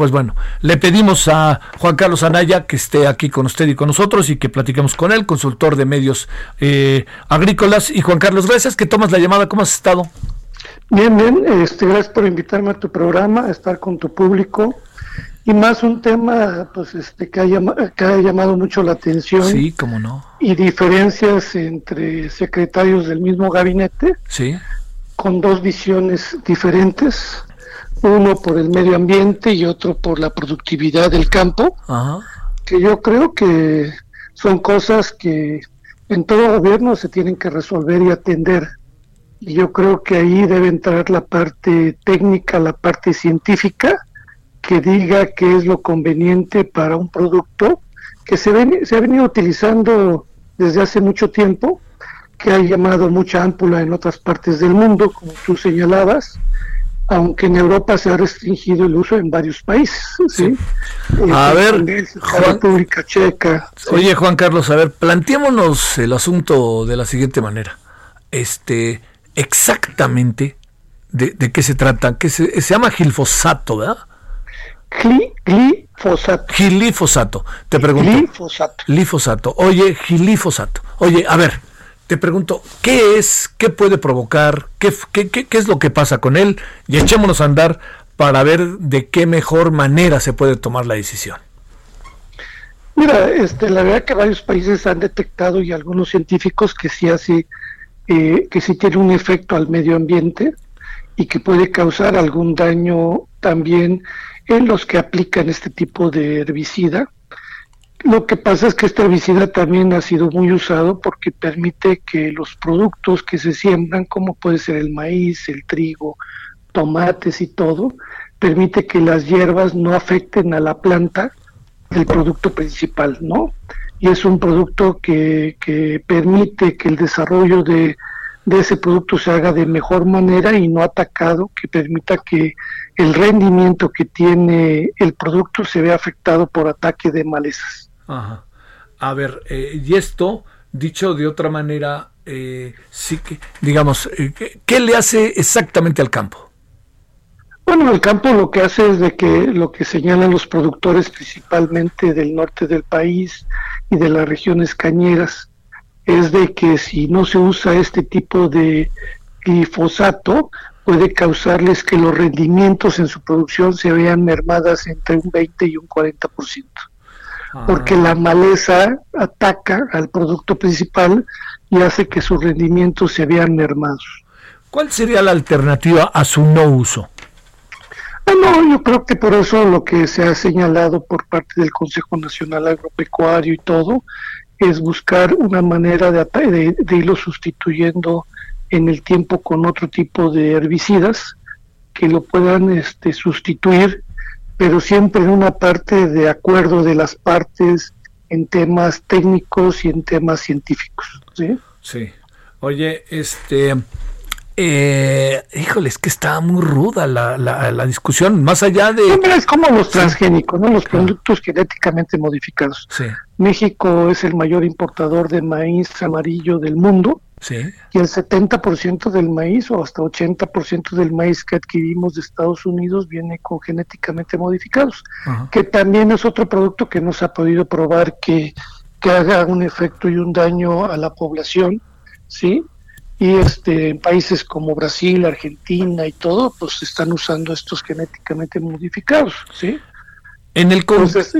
Pues bueno, le pedimos a Juan Carlos Anaya que esté aquí con usted y con nosotros y que platiquemos con él, consultor de medios eh, agrícolas. Y Juan Carlos, gracias que tomas la llamada. ¿Cómo has estado? Bien, bien. Este, gracias por invitarme a tu programa, a estar con tu público y más un tema pues este que ha, llamado, que ha llamado mucho la atención sí cómo no y diferencias entre secretarios del mismo gabinete sí con dos visiones diferentes uno por el medio ambiente y otro por la productividad del campo Ajá. que yo creo que son cosas que en todo gobierno se tienen que resolver y atender y yo creo que ahí debe entrar la parte técnica la parte científica que diga qué es lo conveniente para un producto que se, ven, se ha venido utilizando desde hace mucho tiempo, que ha llamado mucha ámpula en otras partes del mundo, como tú señalabas, aunque en Europa se ha restringido el uso en varios países. ¿sí? Sí. A eh, ver, Juan, República Checa. Oye. Juan Carlos, a ver, planteémonos el asunto de la siguiente manera. Este, exactamente de, de qué se trata, que se, se llama gilfosato, ¿verdad? glifosato. Gilifosato. Te pregunto. Glifosato. Glifosato. Oye, gilifosato. Oye, a ver, te pregunto, ¿qué es? ¿Qué puede provocar? ¿Qué, qué, qué, qué es lo que pasa con él? Y echémonos a andar para ver de qué mejor manera se puede tomar la decisión. Mira, este, la verdad que varios países han detectado y algunos científicos que sí hace, eh, que sí tiene un efecto al medio ambiente y que puede causar algún daño también en los que aplican este tipo de herbicida. Lo que pasa es que este herbicida también ha sido muy usado porque permite que los productos que se siembran, como puede ser el maíz, el trigo, tomates y todo, permite que las hierbas no afecten a la planta el producto principal, ¿no? Y es un producto que, que permite que el desarrollo de, de ese producto se haga de mejor manera y no atacado, que permita que el rendimiento que tiene el producto se vea afectado por ataque de malezas. Ajá. A ver, eh, y esto, dicho de otra manera, eh, sí que, digamos, eh, ¿qué le hace exactamente al campo? Bueno, el campo lo que hace es de que lo que señalan los productores principalmente del norte del país y de las regiones cañeras es de que si no se usa este tipo de glifosato puede causarles que los rendimientos en su producción se vean mermadas entre un 20 y un 40%. Ah. Porque la maleza ataca al producto principal y hace que sus rendimientos se vean mermados. ¿Cuál sería la alternativa a su no uso? Bueno, yo creo que por eso lo que se ha señalado por parte del Consejo Nacional Agropecuario y todo es buscar una manera de, de, de irlo sustituyendo en el tiempo con otro tipo de herbicidas que lo puedan este, sustituir, pero siempre en una parte de acuerdo de las partes en temas técnicos y en temas científicos. Sí. Sí. Oye, este, eh, híjole, es que está muy ruda la, la, la discusión, más allá de... No, es como los transgénicos, ¿no? los productos genéticamente modificados. Sí. México es el mayor importador de maíz amarillo del mundo. Sí. Y el 70% del maíz o hasta 80% del maíz que adquirimos de Estados Unidos viene con genéticamente modificados, que también es otro producto que no se ha podido probar que, que haga un efecto y un daño a la población, ¿sí? y este en países como Brasil, Argentina y todo, pues están usando estos genéticamente modificados, ¿sí? En el Entonces,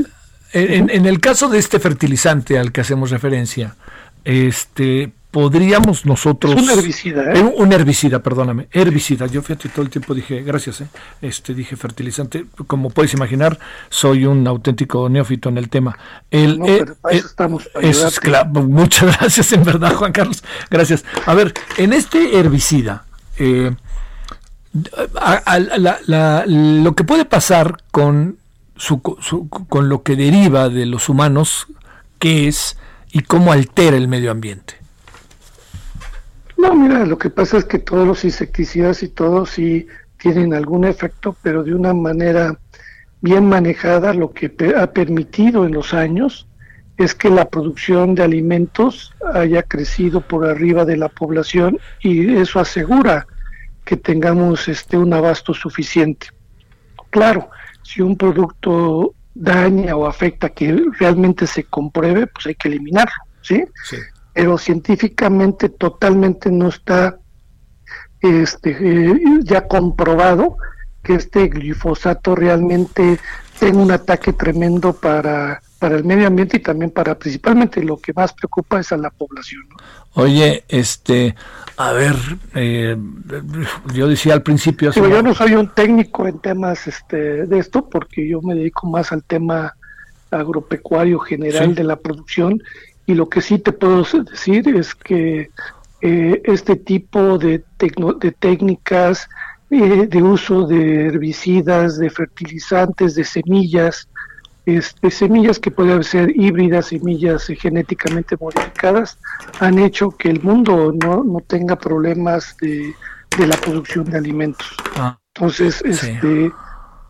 en, en, el caso de este fertilizante al que hacemos referencia, este podríamos nosotros es un herbicida, ¿eh? un, herbicida, perdóname, herbicida. Yo fíjate todo el tiempo dije, gracias, ¿eh? este dije fertilizante. Como puedes imaginar, soy un auténtico neófito en el tema. El, no, pero para eso estamos. Para es, claro, muchas gracias, en verdad, Juan Carlos. Gracias. A ver, en este herbicida, eh, a, a, la, la, lo que puede pasar con con lo que deriva de los humanos, qué es y cómo altera el medio ambiente. No, mira, lo que pasa es que todos los insecticidas y todos sí tienen algún efecto, pero de una manera bien manejada, lo que ha permitido en los años es que la producción de alimentos haya crecido por arriba de la población y eso asegura que tengamos este un abasto suficiente. Claro, si un producto daña o afecta que realmente se compruebe, pues hay que eliminarlo, ¿sí? sí. Pero científicamente totalmente no está este eh, ya comprobado que este glifosato realmente tenga un ataque tremendo para para el medio ambiente y también para principalmente lo que más preocupa es a la población. Oye, este, a ver, eh, yo decía al principio... yo no soy un técnico en temas este, de esto porque yo me dedico más al tema agropecuario general de la producción y lo que sí te puedo decir es que eh, este tipo de, de técnicas eh, de uso de herbicidas, de fertilizantes, de semillas, este, semillas que pueden ser híbridas, semillas genéticamente modificadas, han hecho que el mundo no, no tenga problemas de, de, la producción de alimentos. Ah, Entonces, este,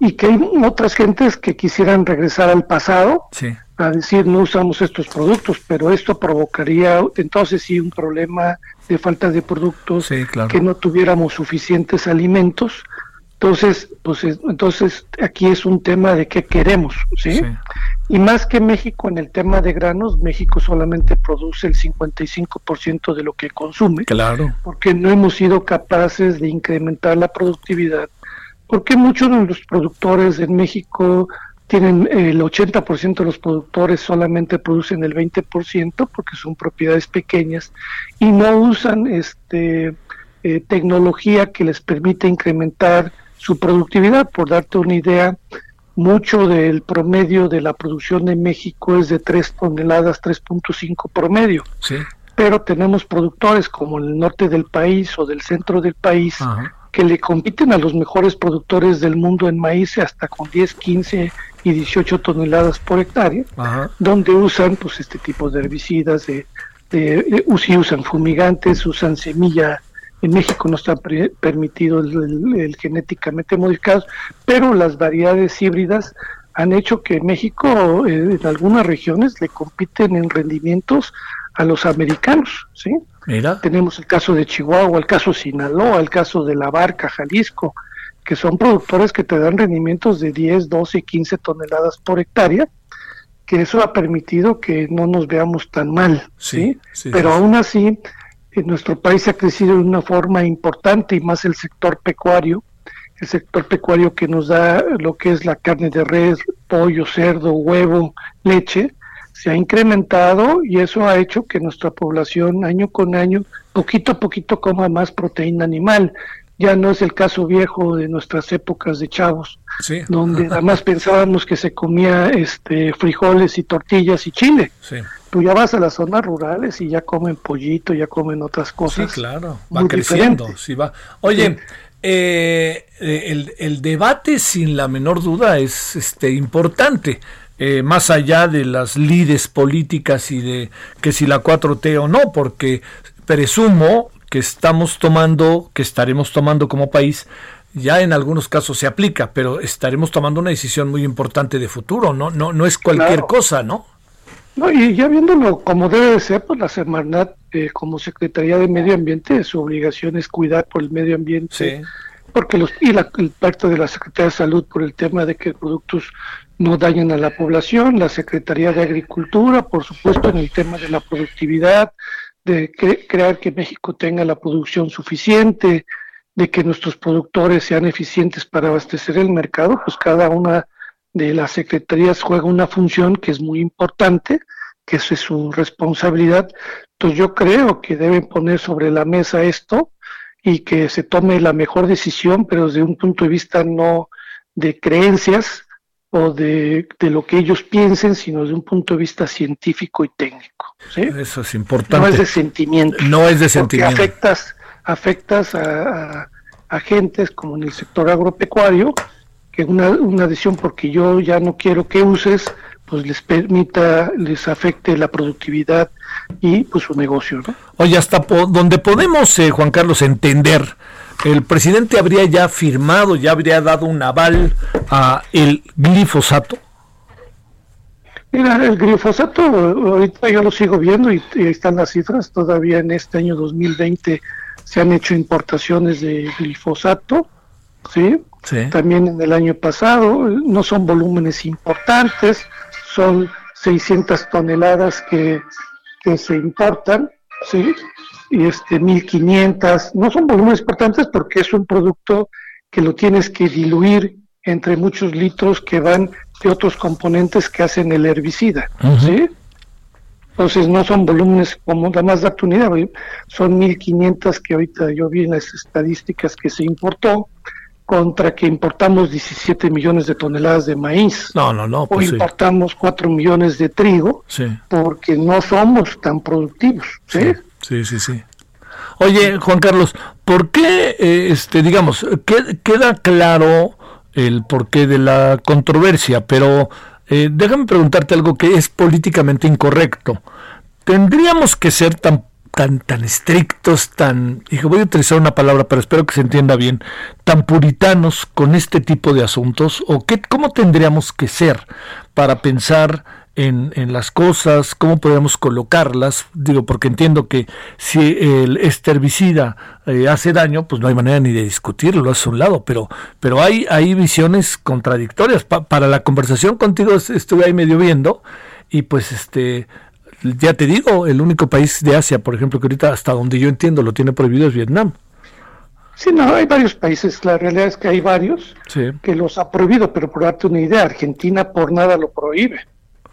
y que hay otras gentes que quisieran regresar al pasado a decir no usamos estos productos, pero esto provocaría entonces sí un problema de falta de productos, que no tuviéramos suficientes alimentos entonces, pues entonces aquí es un tema de qué queremos, ¿sí? Y más que México en el tema de granos, México solamente produce el 55% de lo que consume. Claro. Porque no hemos sido capaces de incrementar la productividad. Porque muchos de los productores en México tienen el 80% de los productores solamente producen el 20% porque son propiedades pequeñas y no usan este eh, tecnología que les permite incrementar su productividad. Por darte una idea, mucho del promedio de la producción de México es de 3 toneladas, 3.5 promedio. Sí. Pero tenemos productores como el norte del país o del centro del país que le compiten a los mejores productores del mundo en maíz hasta con 10, 15 y 18 toneladas por hectárea, donde usan pues este tipo de herbicidas, de, de, usan fumigantes, usan semilla en México no está permitido el, genéticamente modificado, pero las variedades híbridas han hecho que México eh, en algunas regiones le compiten en rendimientos a los americanos, ¿sí? Mira. Tenemos el caso de Chihuahua, el caso de Sinaloa, el caso de La Barca, Jalisco, que son productores que te dan rendimientos de 10, 12, 15 toneladas por hectárea, que eso ha permitido que no nos veamos tan mal, ¿sí? Pero aún así en nuestro país ha crecido de una forma importante y más el sector pecuario, el sector pecuario que nos da lo que es la carne de res, pollo, cerdo, huevo, leche, se ha incrementado y eso ha hecho que nuestra población año con año, poquito a poquito, coma más proteína animal. Ya no es el caso viejo de nuestras épocas de chavos, donde además pensábamos que se comía este frijoles y tortillas y chile. Sí tú ya vas a las zonas rurales y ya comen pollito, ya comen otras cosas. Sí, claro, va creciendo, sí va. Oye, eh, el, el, debate sin la menor duda es este importante. Eh, más allá de las lides políticas y de que si la 4T o no, porque presumo que estamos tomando, que estaremos tomando como país, ya en algunos casos se aplica, pero estaremos tomando una decisión muy importante de futuro, no, no, no es cualquier cosa, ¿no? No, y ya viéndolo como debe de ser, pues la Semarnat, eh, como Secretaría de Medio Ambiente, su obligación es cuidar por el medio ambiente. Porque los, y la, el pacto de la Secretaría de Salud por el tema de que productos no dañen a la población, la Secretaría de Agricultura, por supuesto, en el tema de la productividad, de crear que México tenga la producción suficiente, de que nuestros productores sean eficientes para abastecer el mercado, pues cada una de las secretarías juega una función que es muy importante, que es su responsabilidad. Entonces yo creo que deben poner sobre la mesa esto y que se tome la mejor decisión, pero desde un punto de vista no de creencias o de, lo que ellos piensen, sino desde un punto de vista científico y técnico. Eso es importante. No es de sentimiento. No es de sentimiento. afectas, afectas a, a, a, como en el sector agropecuario que una, una decisión porque yo ya no quiero que uses, pues les permita, les afecte la productividad y pues su negocio. ¿no? Oye, hasta donde podemos, eh, Juan Carlos, entender, el presidente habría ya firmado, ya habría dado un aval a el glifosato. Mira, el glifosato, ahorita yo lo sigo viendo y, y, están las cifras, todavía en este año 2020 se han hecho importaciones de glifosato, ¿sí? sí. También en el año pasado, no son volúmenes importantes, son 600 toneladas que, que se importan, ¿sí? Y este 1500, no son volúmenes importantes porque es un producto que lo tienes que diluir entre muchos litros que van de otros componentes que hacen el herbicida, uh -huh. ¿sí? Entonces no son volúmenes como da más darte unidad, son 1500 que ahorita yo vi en las estadísticas que se importó contra que importamos 17 millones de toneladas de maíz. No, no, no. Pues o importamos sí. 4 millones de trigo sí. porque no somos tan productivos. ¿sí? Sí, sí, sí. Oye, Juan Carlos, ¿por qué, eh, este, digamos, que, queda claro el porqué de la controversia, pero eh, déjame preguntarte algo que es políticamente incorrecto. ¿Tendríamos que ser tan tan tan estrictos, tan, y voy a utilizar una palabra, pero espero que se entienda bien, tan puritanos con este tipo de asuntos o qué cómo tendríamos que ser para pensar en, en las cosas, cómo podríamos colocarlas, digo, porque entiendo que si el este herbicida eh, hace daño, pues no hay manera ni de discutirlo, lo hace a un lado, pero, pero hay, hay visiones contradictorias. Pa, para la conversación contigo estuve ahí medio viendo, y pues este ya te digo, el único país de Asia, por ejemplo, que ahorita hasta donde yo entiendo lo tiene prohibido es Vietnam. Sí, no, hay varios países, la realidad es que hay varios sí. que los ha prohibido, pero por darte una idea, Argentina por nada lo prohíbe.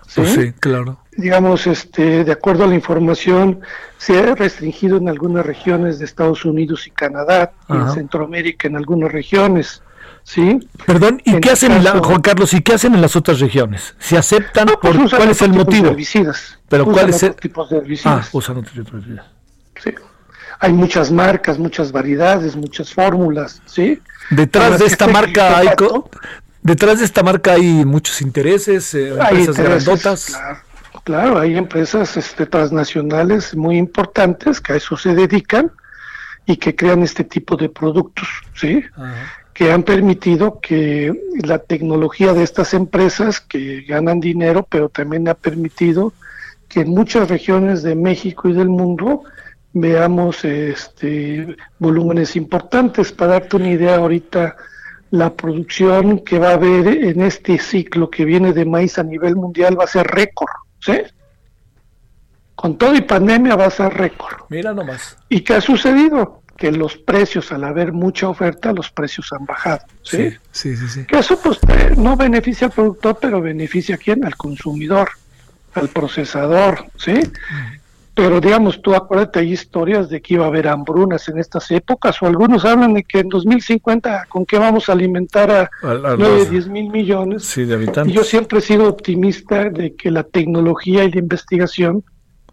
¿Sí? Pues sí, claro. Digamos, este, de acuerdo a la información, se ha restringido en algunas regiones de Estados Unidos y Canadá, y en Centroamérica en algunas regiones. ¿Sí? Perdón, ¿y en qué hacen, caso, la, Juan Carlos, y qué hacen en las otras regiones? ¿Se aceptan? No, pues por, ¿Cuál es el motivo? Herbicidas. ¿Pero usan cuál es el...? tipos de herbicidas. Ah, usan otros tipos de herbicidas. Sí. Hay muchas marcas, muchas variedades, muchas fórmulas, ¿sí? Detrás de esta marca hay... Detrás de esta marca hay muchos intereses, eh, hay empresas intereses, grandotas. Claro, claro, hay empresas este, transnacionales muy importantes que a eso se dedican y que crean este tipo de productos, ¿sí? Ajá que han permitido que la tecnología de estas empresas que ganan dinero, pero también ha permitido que en muchas regiones de México y del mundo veamos este volúmenes importantes. Para darte una idea ahorita, la producción que va a haber en este ciclo que viene de maíz a nivel mundial va a ser récord, ¿sí? Con todo y pandemia va a ser récord. Mira nomás. ¿Y qué ha sucedido? que los precios, al haber mucha oferta, los precios han bajado. ¿sí? Sí, sí, sí. Que eso pues no beneficia al productor, pero beneficia a quién? Al consumidor, al procesador, ¿sí? Pero digamos, tú acuérdate, hay historias de que iba a haber hambrunas en estas épocas, o algunos hablan de que en 2050, ¿con qué vamos a alimentar a, a, a 9, 10 mil millones? Sí, de habitantes. Y yo siempre he sido optimista de que la tecnología y la investigación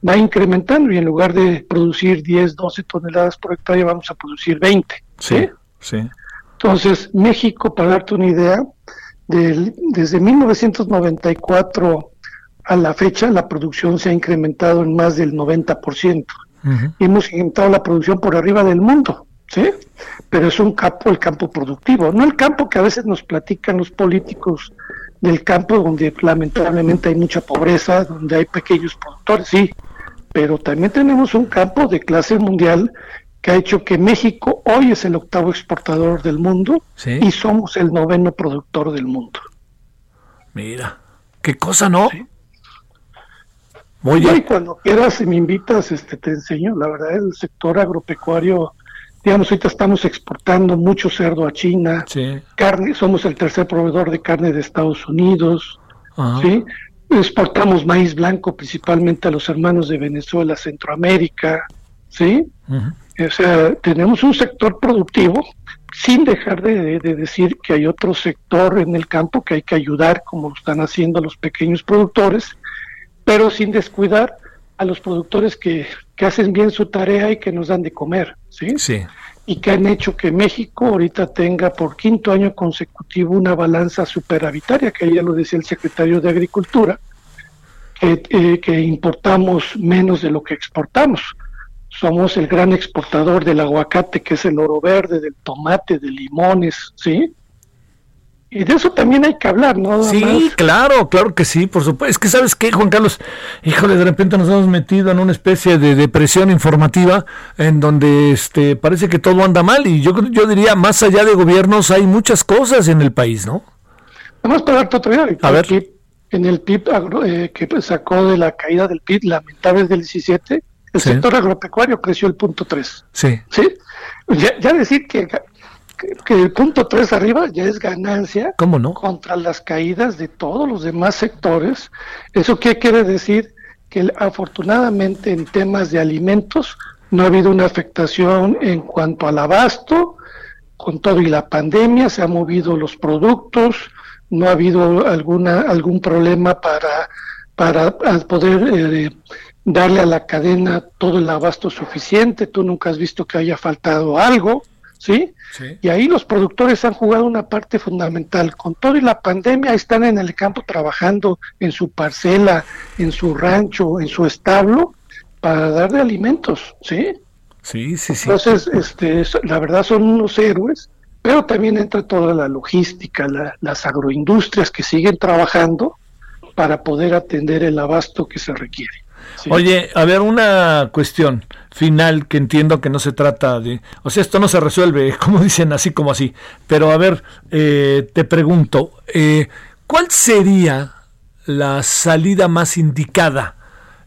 va incrementando y en lugar de producir 10, 12 toneladas por hectárea vamos a producir 20. Sí, sí. Entonces, México, para darte una idea, del, desde 1994 a la fecha la producción se ha incrementado en más del 90%. Uh -huh. Hemos incrementado la producción por arriba del mundo, ¿sí? Pero es un campo, el campo productivo, no el campo que a veces nos platican los políticos del campo donde lamentablemente hay mucha pobreza, donde hay pequeños productores, sí, pero también tenemos un campo de clase mundial que ha hecho que México hoy es el octavo exportador del mundo ¿Sí? y somos el noveno productor del mundo. Mira, qué cosa, ¿no? Sí. Oye. Y cuando quieras, si me invitas, este, te enseño. La verdad, el sector agropecuario, digamos, ahorita estamos exportando mucho cerdo a China, sí. carne, somos el tercer proveedor de carne de Estados Unidos, Ajá. ¿sí? exportamos maíz blanco principalmente a los hermanos de Venezuela, Centroamérica, ¿sí? O sea, tenemos un sector productivo sin dejar de, de, decir que hay otro sector en el campo que hay que ayudar, como lo están haciendo los pequeños productores, pero sin descuidar a los productores que que hacen bien su tarea y que nos dan de comer, ¿sí? Sí. Y que han hecho que México ahorita tenga por quinto año consecutivo una balanza superavitaria, que ya lo decía el secretario de Agricultura, que, eh, que importamos menos de lo que exportamos. Somos el gran exportador del aguacate, que es el oro verde, del tomate, de limones, ¿sí? Y de eso también hay que hablar, ¿no? Sí, claro, claro que sí, por supuesto. Es que sabes qué, Juan Carlos, híjole, de repente nos hemos metido en una especie de depresión informativa en donde este parece que todo anda mal y yo yo diría más allá de gobiernos hay muchas cosas en el país, ¿no? Vamos para darte otro día. A ver. En el PIB eh, que sacó de la caída del PIB lamentable del 17, el sector agropecuario creció el punto 3. Sí. ¿Sí? Ya, ya decir que que, el punto 3 arriba ya es ganancia ¿Cómo no? contra las caídas de todos los demás sectores. ¿Eso qué quiere decir? Que afortunadamente en temas de alimentos no ha habido una afectación en cuanto al abasto, con todo y la pandemia se han movido los productos, no ha habido alguna algún problema para para poder eh, darle a la cadena todo el abasto suficiente, tú nunca has visto que haya faltado algo. ¿Sí? Y ahí los productores han jugado una parte fundamental. Con todo y la pandemia están en el campo trabajando en su parcela, en su rancho, en su establo, para darle alimentos, ¿sí? Sí, sí, sí. Entonces, este, la verdad son unos héroes, pero también entra toda la logística, las agroindustrias que siguen trabajando para poder atender el abasto que se requiere. Oye, a ver, una cuestión final que entiendo que no se trata de, o sea, esto no se resuelve, como dicen, así como así, pero a ver, eh, te pregunto, eh, ¿cuál sería la salida más indicada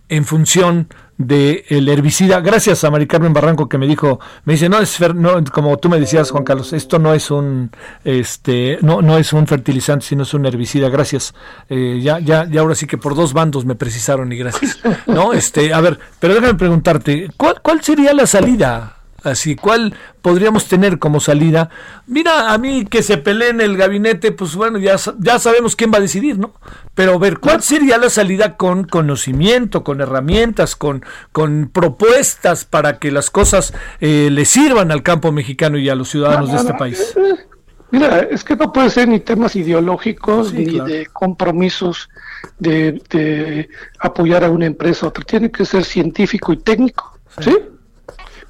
en función de el herbicida. Gracias a Mari Carmen Barranco que me dijo, me dice, no es no, como tú me decías Juan Carlos, esto no es un este no no es un fertilizante, sino es un herbicida. Gracias. Eh, ya ya ya ahora sí que por dos bandos me precisaron y gracias. No, este, a ver, pero déjame preguntarte, ¿cuál cuál sería la salida? Así, ¿cuál podríamos tener como salida? Mira, a mí que se pelee en el gabinete, pues bueno, ya, ya sabemos quién va a decidir, ¿no? Pero ver, ¿cuál sería la salida con conocimiento, con herramientas, con, con propuestas para que las cosas eh, le sirvan al campo mexicano y a los ciudadanos de este país? Eh, mira, es que no puede ser ni temas ideológicos ni de compromisos de, de, apoyar a una empresa u otra. Tiene que ser científico y técnico, ¿sí?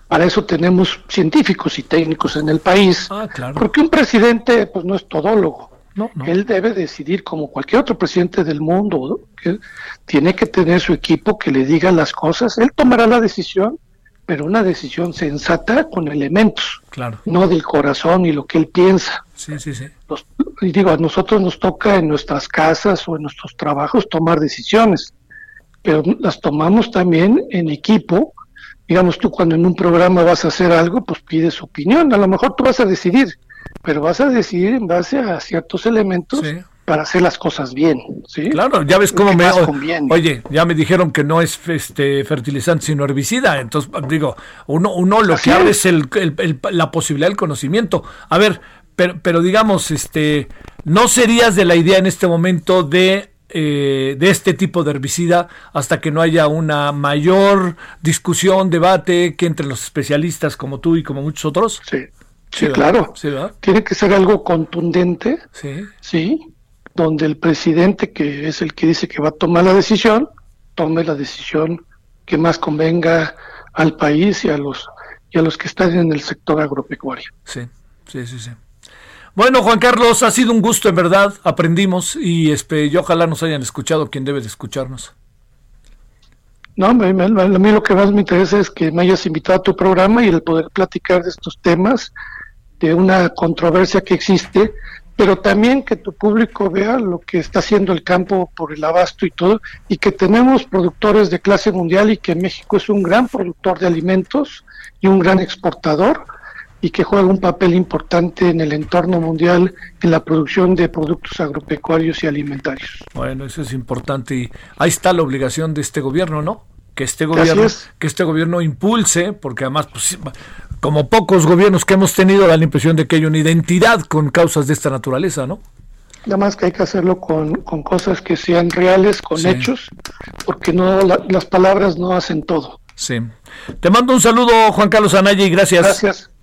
Para eso tenemos científicos y técnicos en el país. Ah, claro. Porque un presidente pues no es todólogo. No, Él debe decidir como cualquier otro presidente del mundo, que tiene que tener su equipo que le diga las cosas. Él tomará la decisión, pero una decisión sensata con elementos, claro. no del corazón y lo que él piensa. Sí, sí, sí. y digo, a nosotros nos toca en nuestras casas o en nuestros trabajos tomar decisiones, pero las tomamos también en equipo digamos tú cuando en un programa vas a hacer algo, pues pides opinión, a lo mejor tú vas a decidir, pero vas a decidir en base a ciertos elementos para hacer las cosas bien, ¿sí? Claro, ya ves cómo me Oye, ya me dijeron que no es este fertilizante sino herbicida, entonces digo, uno uno lo que abre es. el, la posibilidad del conocimiento. A ver, pero pero digamos, este no serías de la idea en este momento de eh, de este tipo de herbicida hasta que no haya una mayor discusión, debate que entre los especialistas como tú y como muchos otros? Sí, sí, claro. Tiene que ser algo contundente, sí. sí, donde el presidente, que es el que dice que va a tomar la decisión, tome la decisión que más convenga al país y a los y a los que están en el sector agropecuario. Sí, sí, sí, sí. Bueno, Juan Carlos, ha sido un gusto, en verdad. Aprendimos y, este, y ojalá nos hayan escuchado quien debe de escucharnos. No, a mí lo que más me interesa es que me hayas invitado a tu programa y el poder platicar de estos temas, de una controversia que existe, pero también que tu público vea lo que está haciendo el campo por el abasto y todo, y que tenemos productores de clase mundial y que México es un gran productor de alimentos y un gran exportador y que juega un papel importante en el entorno mundial en la producción de productos agropecuarios y alimentarios. Bueno, eso es importante y ahí está la obligación de este gobierno, ¿no? Que este gobierno que este gobierno impulse, porque además pues, como pocos gobiernos que hemos tenido da la impresión de que hay una identidad con causas de esta naturaleza, ¿no? Nada más que hay que hacerlo con, con cosas que sean reales, con hechos, porque no las palabras no hacen todo. Sí, Te mando un saludo, Juan Carlos Anaya, y gracias. Gracias.